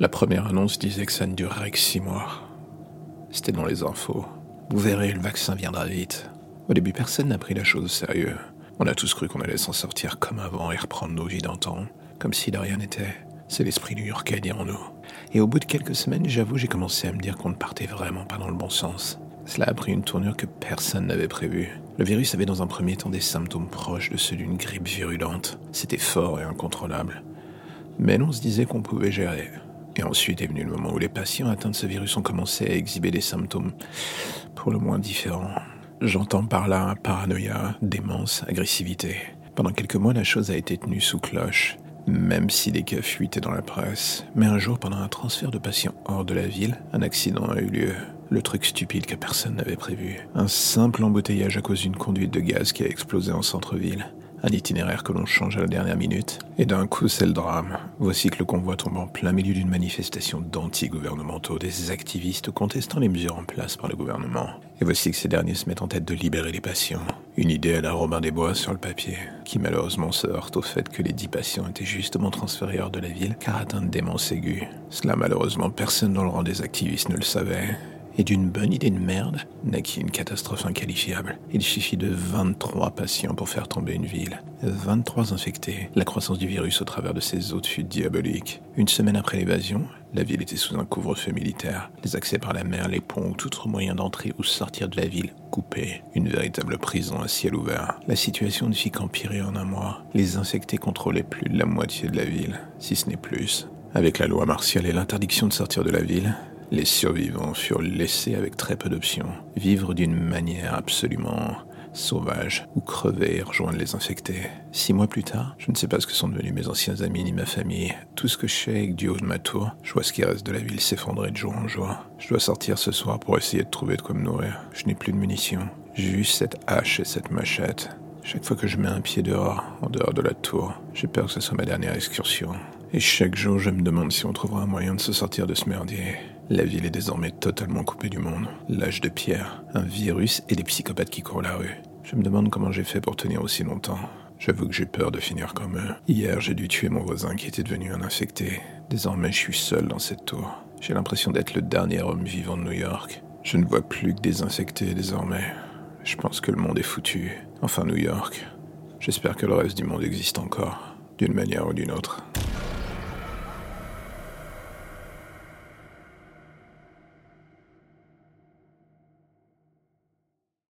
La première annonce disait que ça ne durerait que six mois. C'était dans les infos. Vous verrez, le vaccin viendra vite. Au début, personne n'a pris la chose au sérieux. On a tous cru qu'on allait s'en sortir comme avant et reprendre nos vies d'antan, comme si de rien n'était. C'est l'esprit new-yorkais, dirons-nous. Et au bout de quelques semaines, j'avoue, j'ai commencé à me dire qu'on ne partait vraiment pas dans le bon sens. Cela a pris une tournure que personne n'avait prévue. Le virus avait dans un premier temps des symptômes proches de ceux d'une grippe virulente. C'était fort et incontrôlable. Mais on se disait qu'on pouvait gérer. Et ensuite est venu le moment où les patients atteints de ce virus ont commencé à exhiber des symptômes pour le moins différents. J'entends par là paranoïa, démence, agressivité. Pendant quelques mois, la chose a été tenue sous cloche, même si des cas fuitaient dans la presse. Mais un jour, pendant un transfert de patients hors de la ville, un accident a eu lieu. Le truc stupide que personne n'avait prévu. Un simple embouteillage à cause d'une conduite de gaz qui a explosé en centre-ville un itinéraire que l'on change à la dernière minute, et d'un coup c'est le drame. Voici que le convoi tombe en plein milieu d'une manifestation d'anti-gouvernementaux, des activistes contestant les mesures en place par le gouvernement. Et voici que ces derniers se mettent en tête de libérer les patients. Une idée à la Robin des Bois sur le papier, qui malheureusement se heurte au fait que les dix patients étaient justement transférés hors de la ville car atteints de démence aiguë. Cela malheureusement personne dans le rang des activistes ne le savait, et d'une bonne idée de merde naquit une catastrophe inqualifiable. Il suffit de 23 patients pour faire tomber une ville. 23 infectés. La croissance du virus au travers de ces eaux fut diabolique. Une semaine après l'évasion, la ville était sous un couvre-feu militaire. Les accès par la mer, les ponts ou tout autre moyen d'entrer ou sortir de la ville coupés. Une véritable prison à ciel ouvert. La situation ne fit qu'empirer en un mois. Les infectés contrôlaient plus de la moitié de la ville, si ce n'est plus. Avec la loi martiale et l'interdiction de sortir de la ville, les survivants furent laissés avec très peu d'options, vivre d'une manière absolument sauvage ou crever et rejoindre les infectés. Six mois plus tard, je ne sais pas ce que sont devenus mes anciens amis ni ma famille. Tout ce que je sais est que du haut de ma tour, je vois ce qui reste de la ville s'effondrer de jour en jour. Je dois sortir ce soir pour essayer de trouver de quoi me nourrir. Je n'ai plus de munitions, juste cette hache et cette machette. Chaque fois que je mets un pied dehors, en dehors de la tour, j'ai peur que ce soit ma dernière excursion. Et chaque jour, je me demande si on trouvera un moyen de se sortir de ce merdier. La ville est désormais totalement coupée du monde. L'âge de pierre, un virus et des psychopathes qui courent la rue. Je me demande comment j'ai fait pour tenir aussi longtemps. J'avoue que j'ai peur de finir comme eux. Hier, j'ai dû tuer mon voisin qui était devenu un infecté. Désormais, je suis seul dans cette tour. J'ai l'impression d'être le dernier homme vivant de New York. Je ne vois plus que des infectés désormais. Je pense que le monde est foutu. Enfin, New York. J'espère que le reste du monde existe encore, d'une manière ou d'une autre.